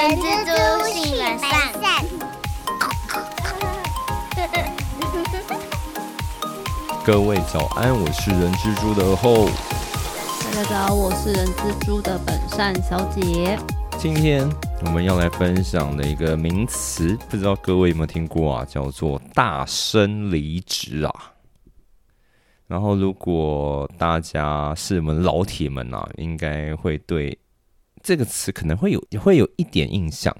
人蜘蛛性本善。各位早安，我是人蜘蛛的后。大家早，我是人蜘蛛的本善小姐。今天我们要来分享的一个名词，不知道各位有没有听过啊？叫做大声离职啊。然后，如果大家是我们老铁们啊，应该会对这个词可能会有会有一点印象，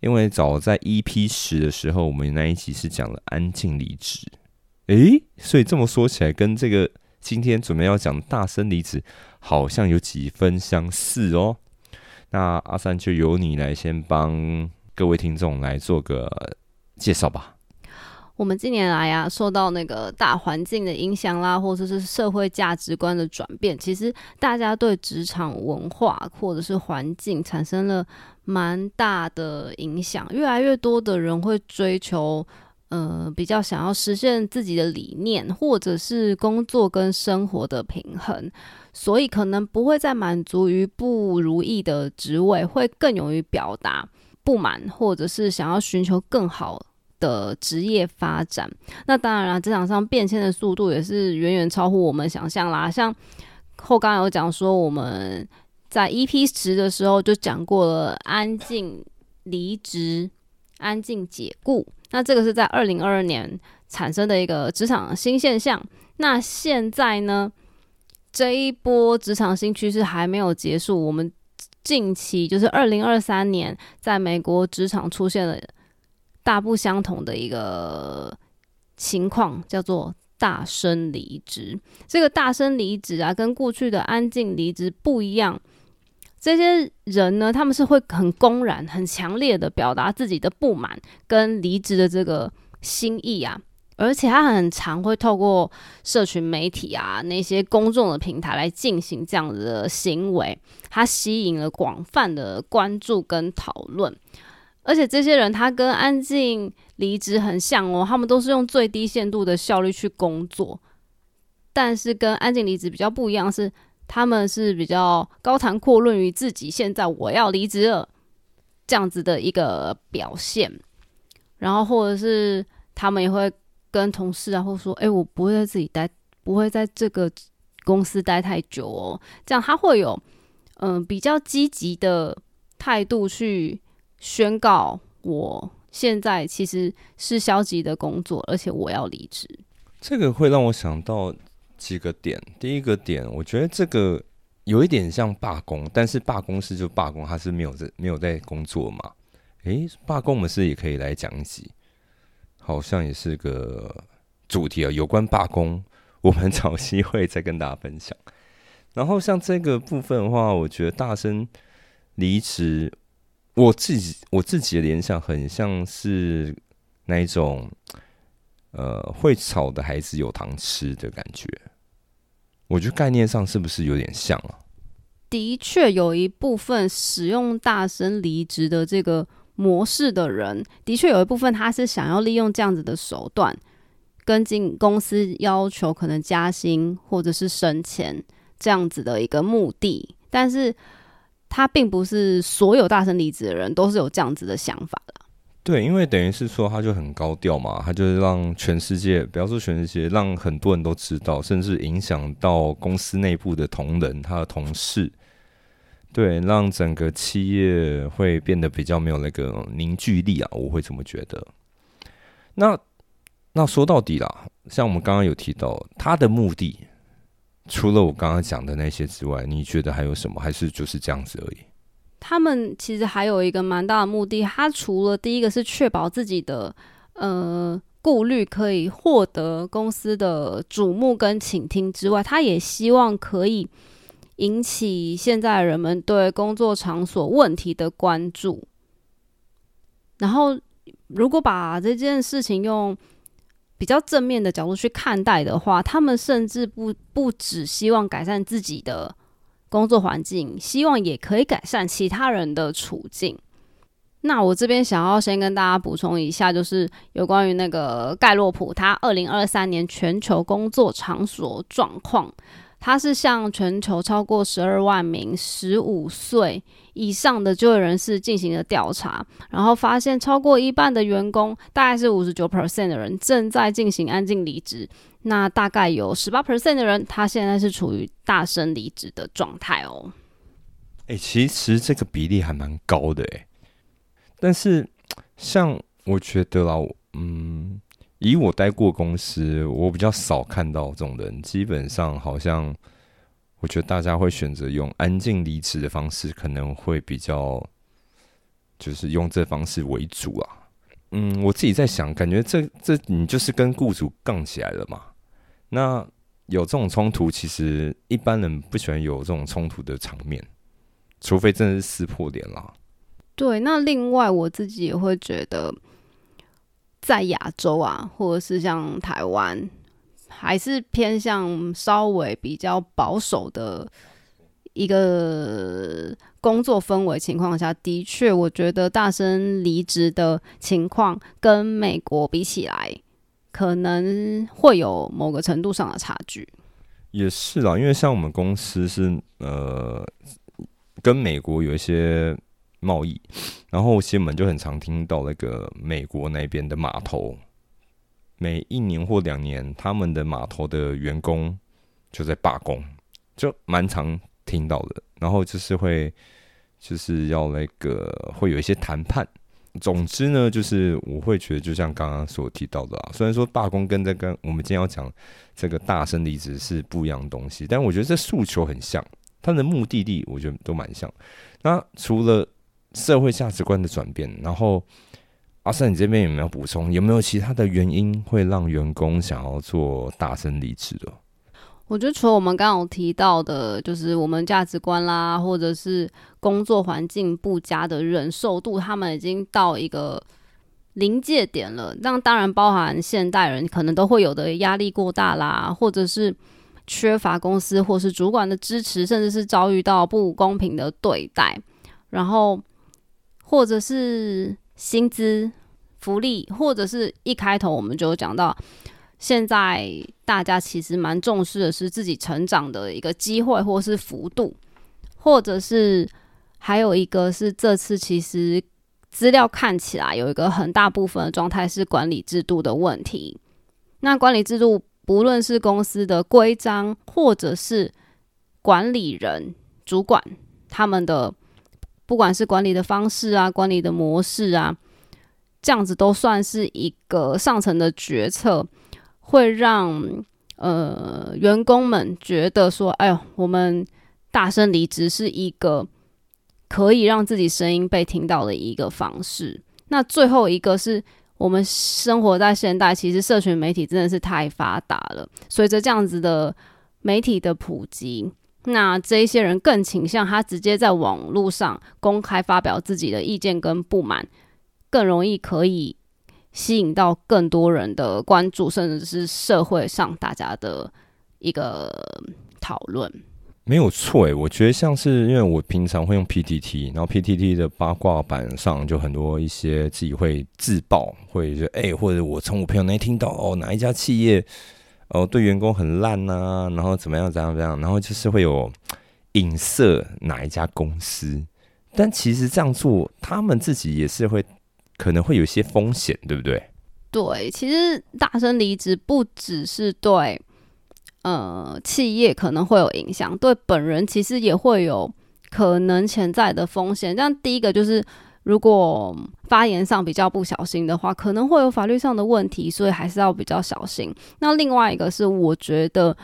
因为早在 EP 十的时候，我们那一集是讲了安静离职。诶，所以这么说起来，跟这个今天准备要讲大声离职，好像有几分相似哦。那阿三就由你来先帮各位听众来做个介绍吧。我们近年来呀，受到那个大环境的影响啦，或者是社会价值观的转变，其实大家对职场文化或者是环境产生了蛮大的影响。越来越多的人会追求，呃，比较想要实现自己的理念，或者是工作跟生活的平衡，所以可能不会再满足于不如意的职位，会更勇于表达不满，或者是想要寻求更好。的职业发展，那当然了，职场上变迁的速度也是远远超乎我们想象啦。像后刚有讲说，我们在 EP 十的时候就讲过了，安静离职、安静解雇，那这个是在二零二二年产生的一个职场新现象。那现在呢，这一波职场新趋势还没有结束，我们近期就是二零二三年，在美国职场出现了。大不相同的一个情况叫做大声离职。这个大声离职啊，跟过去的安静离职不一样。这些人呢，他们是会很公然、很强烈的表达自己的不满跟离职的这个心意啊，而且他很常会透过社群媒体啊那些公众的平台来进行这样子的行为，他吸引了广泛的关注跟讨论。而且这些人他跟安静离职很像哦，他们都是用最低限度的效率去工作，但是跟安静离职比较不一样是，他们是比较高谈阔论于自己现在我要离职了这样子的一个表现，然后或者是他们也会跟同事啊，或说，哎，我不会在自己待，不会在这个公司待太久哦，这样他会有嗯比较积极的态度去。宣告我现在其实是消极的工作，而且我要离职。这个会让我想到几个点。第一个点，我觉得这个有一点像罢工，但是罢工是就罢工，他是没有在没有在工作嘛？诶，罢工我们是也可以来讲一集，好像也是个主题啊。有关罢工，我们找机会再跟大家分享。然后像这个部分的话，我觉得大声离职。我自己我自己的联想很像是那一种，呃，会吵的孩子有糖吃的感觉。我觉得概念上是不是有点像啊？的确，有一部分使用大声离职的这个模式的人，的确有一部分他是想要利用这样子的手段，跟进公司要求可能加薪或者是升迁这样子的一个目的，但是。他并不是所有大声离职的人都是有这样子的想法的。对，因为等于是说，他就很高调嘛，他就是让全世界，不要说全世界，让很多人都知道，甚至影响到公司内部的同仁、他的同事，对，让整个企业会变得比较没有那个凝聚力啊，我会这么觉得。那那说到底啦，像我们刚刚有提到他的目的。除了我刚刚讲的那些之外，你觉得还有什么？还是就是这样子而已？他们其实还有一个蛮大的目的，他除了第一个是确保自己的呃顾虑可以获得公司的瞩目跟倾听之外，他也希望可以引起现在人们对工作场所问题的关注。然后，如果把这件事情用比较正面的角度去看待的话，他们甚至不不只希望改善自己的工作环境，希望也可以改善其他人的处境。那我这边想要先跟大家补充一下，就是有关于那个盖洛普他二零二三年全球工作场所状况它是向全球超过十二万名十五岁以上的就业人士进行了调查，然后发现超过一半的员工，大概是五十九 percent 的人正在进行安静离职。那大概有十八 percent 的人，他现在是处于大声离职的状态哦。哎，其实这个比例还蛮高的哎，但是像我觉得啦，嗯。以我待过公司，我比较少看到这种人。基本上，好像我觉得大家会选择用安静离职的方式，可能会比较就是用这方式为主啊。嗯，我自己在想，感觉这这你就是跟雇主杠起来了嘛？那有这种冲突，其实一般人不喜欢有这种冲突的场面，除非真的是撕破脸啦。对，那另外我自己也会觉得。在亚洲啊，或者是像台湾，还是偏向稍微比较保守的一个工作氛围情况下，的确，我觉得大声离职的情况跟美国比起来，可能会有某个程度上的差距。也是啦，因为像我们公司是呃，跟美国有一些。贸易，然后新闻就很常听到那个美国那边的码头，每一年或两年，他们的码头的员工就在罢工，就蛮常听到的。然后就是会，就是要那个会有一些谈判。总之呢，就是我会觉得，就像刚刚所提到的啊，虽然说罢工跟这个我们今天要讲这个大声离职是不一样的东西，但我觉得这诉求很像，他的目的地我觉得都蛮像。那除了社会价值观的转变，然后阿三，你这边有没有补充？有没有其他的原因会让员工想要做大声离职的？我觉得除了我们刚刚提到的，就是我们价值观啦，或者是工作环境不佳的忍受度，他们已经到一个临界点了。那当然包含现代人可能都会有的压力过大啦，或者是缺乏公司或是主管的支持，甚至是遭遇到不公平的对待，然后。或者是薪资、福利，或者是一开头我们就讲到，现在大家其实蛮重视的是自己成长的一个机会或是幅度，或者是还有一个是这次其实资料看起来有一个很大部分的状态是管理制度的问题。那管理制度不论是公司的规章，或者是管理人、主管他们的。不管是管理的方式啊，管理的模式啊，这样子都算是一个上层的决策，会让呃员工们觉得说，哎呦，我们大声离职是一个可以让自己声音被听到的一个方式。那最后一个是我们生活在现代，其实社群媒体真的是太发达了，随着这样子的媒体的普及。那这一些人更倾向他直接在网络上公开发表自己的意见跟不满，更容易可以吸引到更多人的关注，甚至是社会上大家的一个讨论。没有错诶，我觉得像是因为我平常会用 PTT，然后 PTT 的八卦版上就很多一些自己会自爆，会就诶，或者我从我朋友那听到哦哪一家企业。哦，对员工很烂呐，然后怎么样怎样怎样，然后就是会有影射哪一家公司，但其实这样做，他们自己也是会可能会有一些风险，对不对？对，其实大声离职不只是对呃企业可能会有影响，对本人其实也会有可能潜在的风险。这样第一个就是。如果发言上比较不小心的话，可能会有法律上的问题，所以还是要比较小心。那另外一个是，我觉得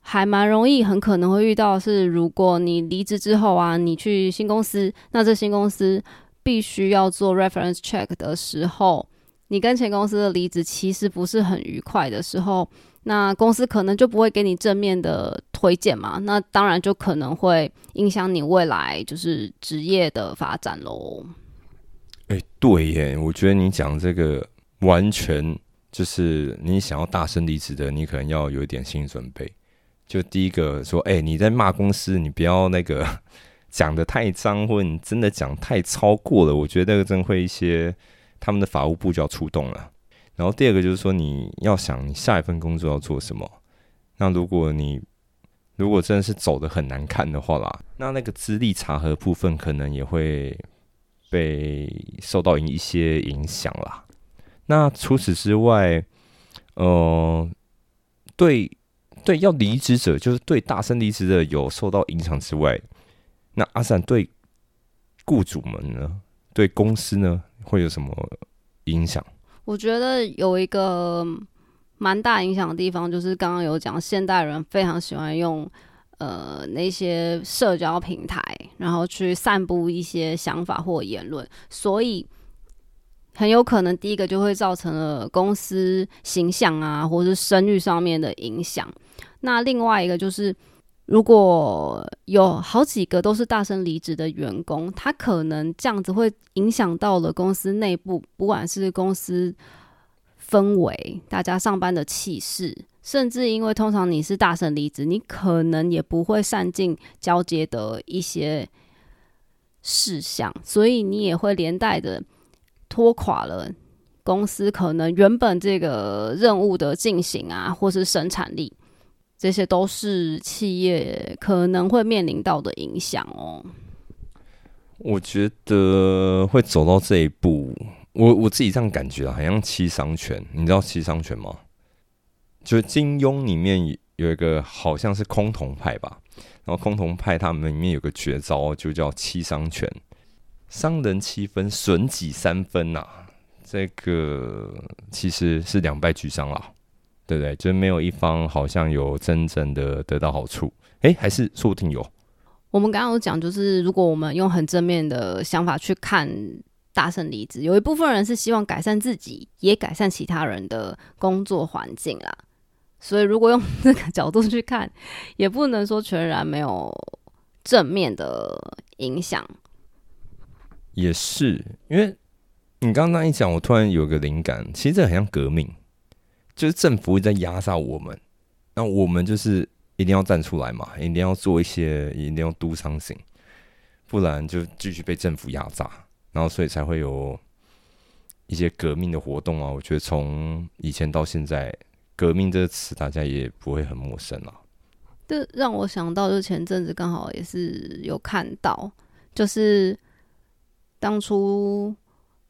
还蛮容易，很可能会遇到是，如果你离职之后啊，你去新公司，那这新公司必须要做 reference check 的时候，你跟前公司的离职其实不是很愉快的时候。那公司可能就不会给你正面的推荐嘛？那当然就可能会影响你未来就是职业的发展喽。哎，对耶，我觉得你讲这个完全就是你想要大声离职的，你可能要有一点心理准备。就第一个说，哎，你在骂公司，你不要那个 讲的太脏，或你真的讲太超过了，我觉得那个真会一些他们的法务部就要出动了。然后第二个就是说，你要想你下一份工作要做什么。那如果你如果真的是走的很难看的话啦，那那个资历查核部分可能也会被受到一些影响啦。那除此之外，呃，对对，要离职者就是对大声离职的有受到影响之外，那阿闪对雇主们呢，对公司呢会有什么影响？我觉得有一个。蛮大影响的地方就是刚刚有讲，现代人非常喜欢用呃那些社交平台，然后去散布一些想法或言论，所以很有可能第一个就会造成了公司形象啊，或者是声誉上面的影响。那另外一个就是，如果有好几个都是大声离职的员工，他可能这样子会影响到了公司内部，不管是公司。氛围，大家上班的气势，甚至因为通常你是大声离职，你可能也不会善尽交接的一些事项，所以你也会连带的拖垮了公司可能原本这个任务的进行啊，或是生产力，这些都是企业可能会面临到的影响哦。我觉得会走到这一步。我我自己这样感觉啊，好像七伤拳，你知道七伤拳吗？就是金庸里面有一个好像是崆峒派吧，然后崆峒派他们里面有个绝招，就叫七伤拳，伤人七分，损己三分呐。这个其实是两败俱伤了，对不对？就是没有一方好像有真正的得到好处，诶，还是说不定有。我们刚刚有讲，就是如果我们用很正面的想法去看。大声离职，有一部分人是希望改善自己，也改善其他人的工作环境啦。所以，如果用这个角度去看，也不能说全然没有正面的影响。也是，因为你刚刚一讲，我突然有个灵感，其实这很像革命，就是政府在压榨我们，那我们就是一定要站出来嘛，一定要做一些，一定要 do something，不然就继续被政府压榨。然后，所以才会有一些革命的活动啊！我觉得从以前到现在，“革命”这个词大家也不会很陌生了。这让我想到，就前阵子刚好也是有看到，就是当初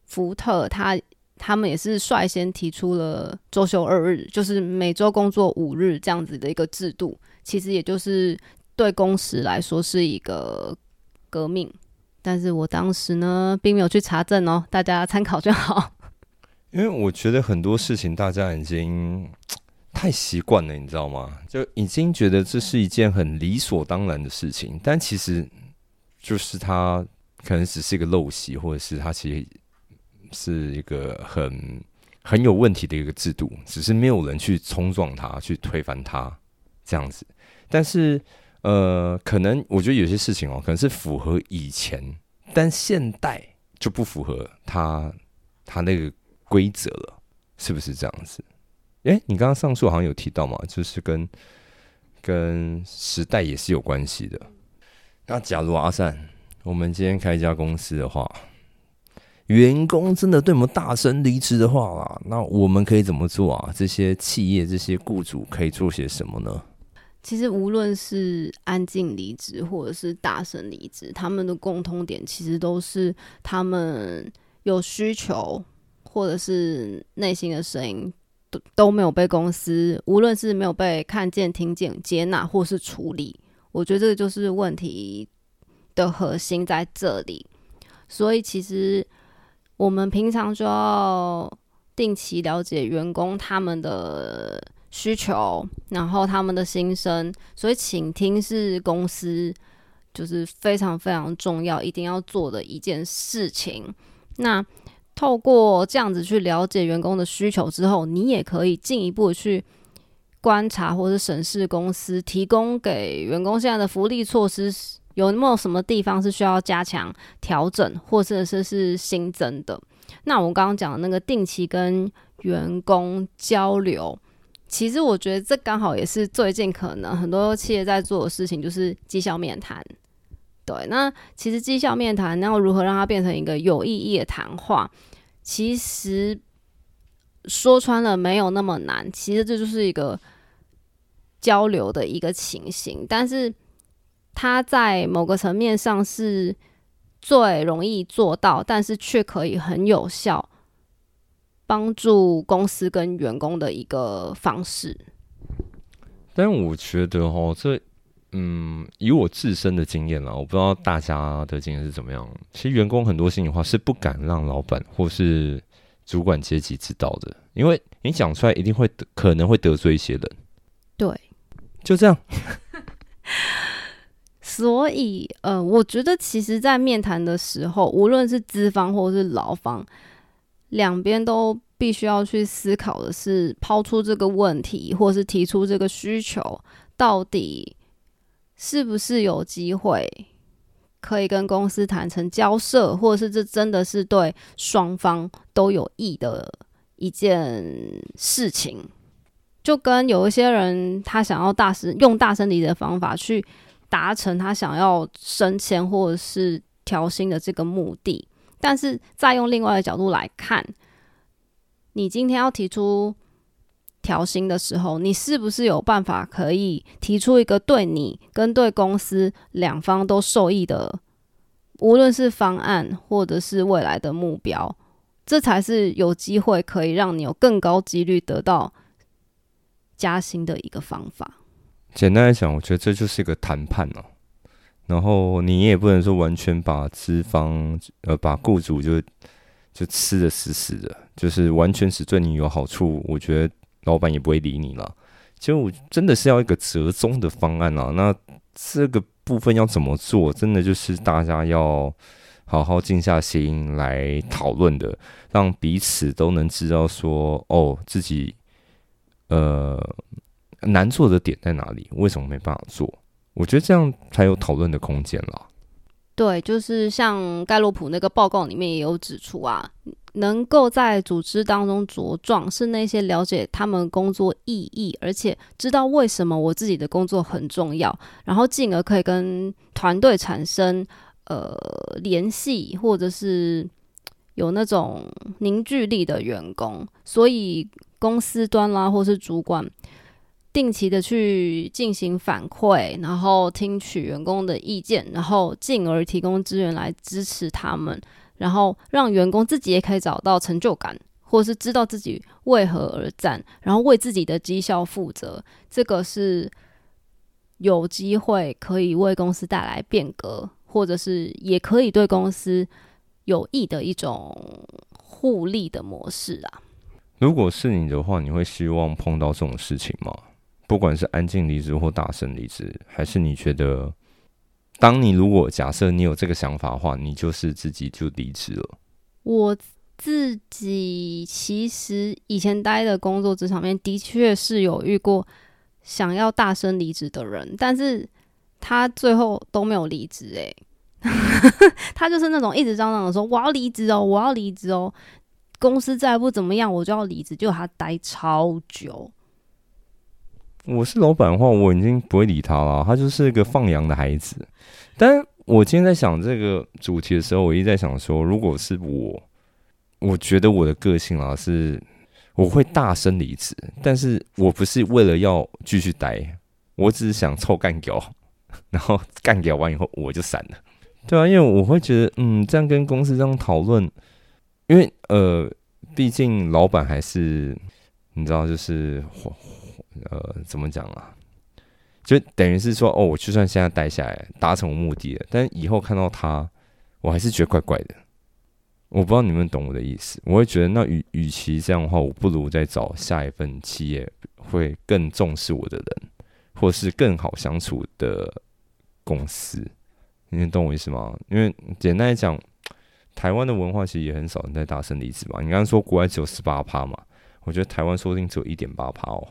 福特他他们也是率先提出了周休二日，就是每周工作五日这样子的一个制度，其实也就是对工时来说是一个革命。但是我当时呢，并没有去查证哦，大家参考就好。因为我觉得很多事情大家已经太习惯了，你知道吗？就已经觉得这是一件很理所当然的事情，但其实就是它可能只是一个陋习，或者是它其实是一个很很有问题的一个制度，只是没有人去冲撞它，去推翻它这样子。但是。呃，可能我觉得有些事情哦，可能是符合以前，但现代就不符合他他那个规则了，是不是这样子？诶，你刚刚上述好像有提到嘛，就是跟跟时代也是有关系的。那假如阿善，我们今天开一家公司的话，员工真的对我们大声离职的话啦，那我们可以怎么做啊？这些企业、这些雇主可以做些什么呢？其实无论是安静离职或者是大声离职，他们的共通点其实都是他们有需求，或者是内心的声音都都没有被公司，无论是没有被看见、听见、接纳或是处理。我觉得这个就是问题的核心在这里。所以其实我们平常就要定期了解员工他们的。需求，然后他们的心声，所以倾听是公司就是非常非常重要，一定要做的一件事情。那透过这样子去了解员工的需求之后，你也可以进一步去观察或者审视公司提供给员工现在的福利措施有没有什么地方是需要加强、调整，或者是是新增的。那我们刚刚讲的那个定期跟员工交流。其实我觉得这刚好也是最近可能很多企业在做的事情，就是绩效面谈。对，那其实绩效面谈，然后如何让它变成一个有意义的谈话，其实说穿了没有那么难。其实这就是一个交流的一个情形，但是它在某个层面上是最容易做到，但是却可以很有效帮助公司跟员工的一个方式。但我觉得哈，这嗯，以我自身的经验啦，我不知道大家的经验是怎么样。其实员工很多心里话是不敢让老板或是主管阶级知道的，因为你讲出来一定会可能会得罪一些人。对，就这样。所以，呃，我觉得其实，在面谈的时候，无论是资方或是劳方，两边都必须要去思考的是，抛出这个问题，或是提出这个需求，到底。是不是有机会可以跟公司谈成交涉，或者是这真的是对双方都有益的一件事情？就跟有一些人他想要大声用大声离的方法去达成他想要升迁或者是调薪的这个目的，但是再用另外的角度来看，你今天要提出。调薪的时候，你是不是有办法可以提出一个对你跟对公司两方都受益的，无论是方案或者是未来的目标，这才是有机会可以让你有更高几率得到加薪的一个方法。简单来讲，我觉得这就是一个谈判哦。然后你也不能说完全把资方呃把雇主就就吃的死死的，就是完全只对你有好处。我觉得。老板也不会理你了，就真的是要一个折中的方案啊。那这个部分要怎么做？真的就是大家要好好静下心来讨论的，让彼此都能知道说，哦，自己呃难做的点在哪里，为什么没办法做？我觉得这样才有讨论的空间了。对，就是像盖洛普那个报告里面也有指出啊。能够在组织当中茁壮，是那些了解他们工作意义，而且知道为什么我自己的工作很重要，然后进而可以跟团队产生呃联系，或者是有那种凝聚力的员工。所以公司端啦，或是主管定期的去进行反馈，然后听取员工的意见，然后进而提供资源来支持他们。然后让员工自己也可以找到成就感，或是知道自己为何而战，然后为自己的绩效负责，这个是有机会可以为公司带来变革，或者是也可以对公司有益的一种互利的模式啊。如果是你的话，你会希望碰到这种事情吗？不管是安静离职或大声离职，还是你觉得？当你如果假设你有这个想法的话，你就是自己就离职了。我自己其实以前待的工作职场面的确是有遇过想要大声离职的人，但是他最后都没有离职。诶，他就是那种一直嚷嚷的说我要离职哦，我要离职哦，公司再不怎么样我就要离职，就他待超久。我是老板的话，我已经不会理他了。他就是一个放羊的孩子。但我今天在想这个主题的时候，我一直在想说，如果是我，我觉得我的个性啊是，我会大声离职，但是我不是为了要继续待，我只是想凑干掉，然后干掉完以后我就散了。对啊，因为我会觉得，嗯，这样跟公司这样讨论，因为呃，毕竟老板还是你知道，就是。呃，怎么讲啊？就等于是说，哦，我就算现在待下来，达成我目的了，但以后看到他，我还是觉得怪怪的。我不知道你们懂我的意思。我会觉得，那与与其这样的话，我不如再找下一份企业会更重视我的人，或是更好相处的公司。你能懂我意思吗？因为简单来讲，台湾的文化其实也很少人在大声离职吧。你刚刚说国外只有十八趴嘛，我觉得台湾说不定只有一点八趴哦。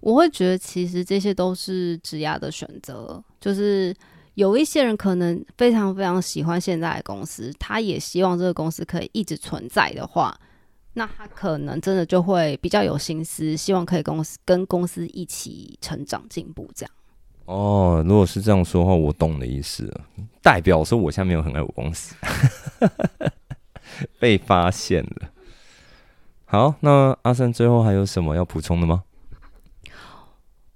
我会觉得，其实这些都是职涯的选择。就是有一些人可能非常非常喜欢现在的公司，他也希望这个公司可以一直存在的话，那他可能真的就会比较有心思，希望可以公司跟公司一起成长进步。这样。哦，如果是这样说话，我懂的意思，代表说我现在没有很爱我公司，被发现了。好，那阿三最后还有什么要补充的吗？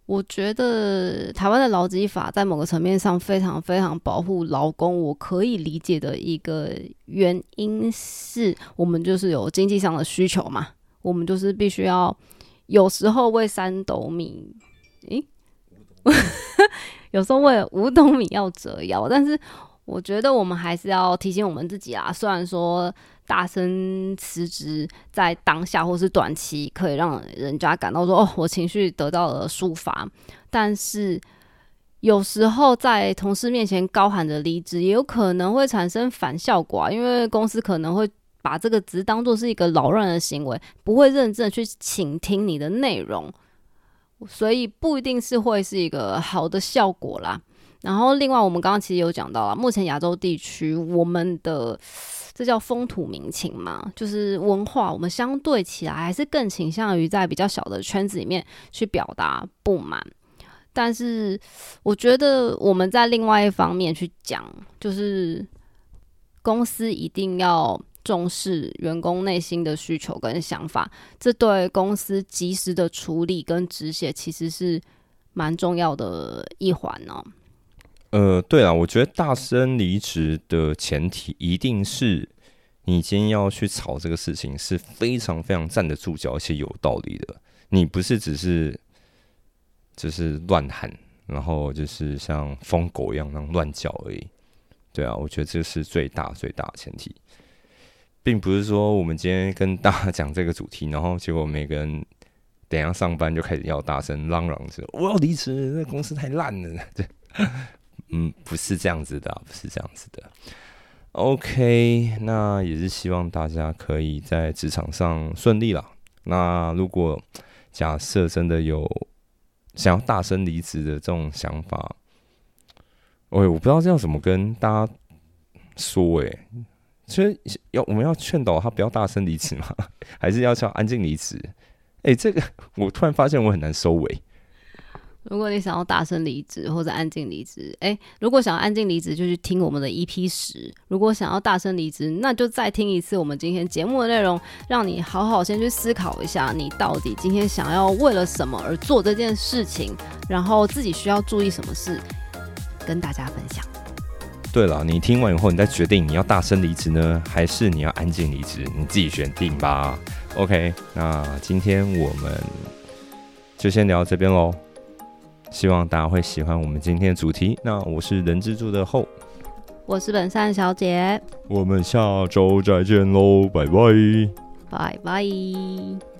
我觉得台湾的劳基法在某个层面上非常非常保护劳工，我可以理解的一个原因是我们就是有经济上的需求嘛，我们就是必须要有时候为三斗米，诶，有时候为五斗米要折腰，但是我觉得我们还是要提醒我们自己啊，虽然说。大声辞职，在当下或是短期可以让人家感到说：“哦，我情绪得到了抒发。”但是有时候在同事面前高喊着离职，也有可能会产生反效果啊！因为公司可能会把这个职当做是一个扰乱的行为，不会认真去倾听你的内容，所以不一定是会是一个好的效果啦。然后，另外我们刚刚其实有讲到了，目前亚洲地区我们的。这叫风土民情嘛，就是文化，我们相对起来还是更倾向于在比较小的圈子里面去表达不满。但是，我觉得我们在另外一方面去讲，就是公司一定要重视员工内心的需求跟想法，这对公司及时的处理跟止血其实是蛮重要的一环呢。呃，对了，我觉得大声离职的前提一定是你今天要去吵这个事情是非常非常站得住脚，而且有道理的。你不是只是只是乱喊，然后就是像疯狗一样那样乱叫而已。对啊，我觉得这是最大最大的前提，并不是说我们今天跟大家讲这个主题，然后结果每个人等下上班就开始要大声嚷嚷着我要离职，那公司太烂了。对。嗯，不是这样子的，不是这样子的。OK，那也是希望大家可以在职场上顺利了。那如果假设真的有想要大声离职的这种想法，喂，我不知道这样怎么跟大家说哎。其实要我们要劝导他不要大声离职吗？还是要叫安静离职？哎，这个我突然发现我很难收尾。如果你想要大声离职或者安静离职，诶，如果想要安静离职，就去听我们的 EP 十；如果想要大声离职，那就再听一次我们今天节目的内容，让你好好先去思考一下，你到底今天想要为了什么而做这件事情，然后自己需要注意什么事，跟大家分享。对了，你听完以后，你再决定你要大声离职呢，还是你要安静离职，你自己选定吧。OK，那今天我们就先聊这边喽。希望大家会喜欢我们今天的主题。那我是人之助的后，我是本善小姐，我们下周再见喽，拜拜，拜拜。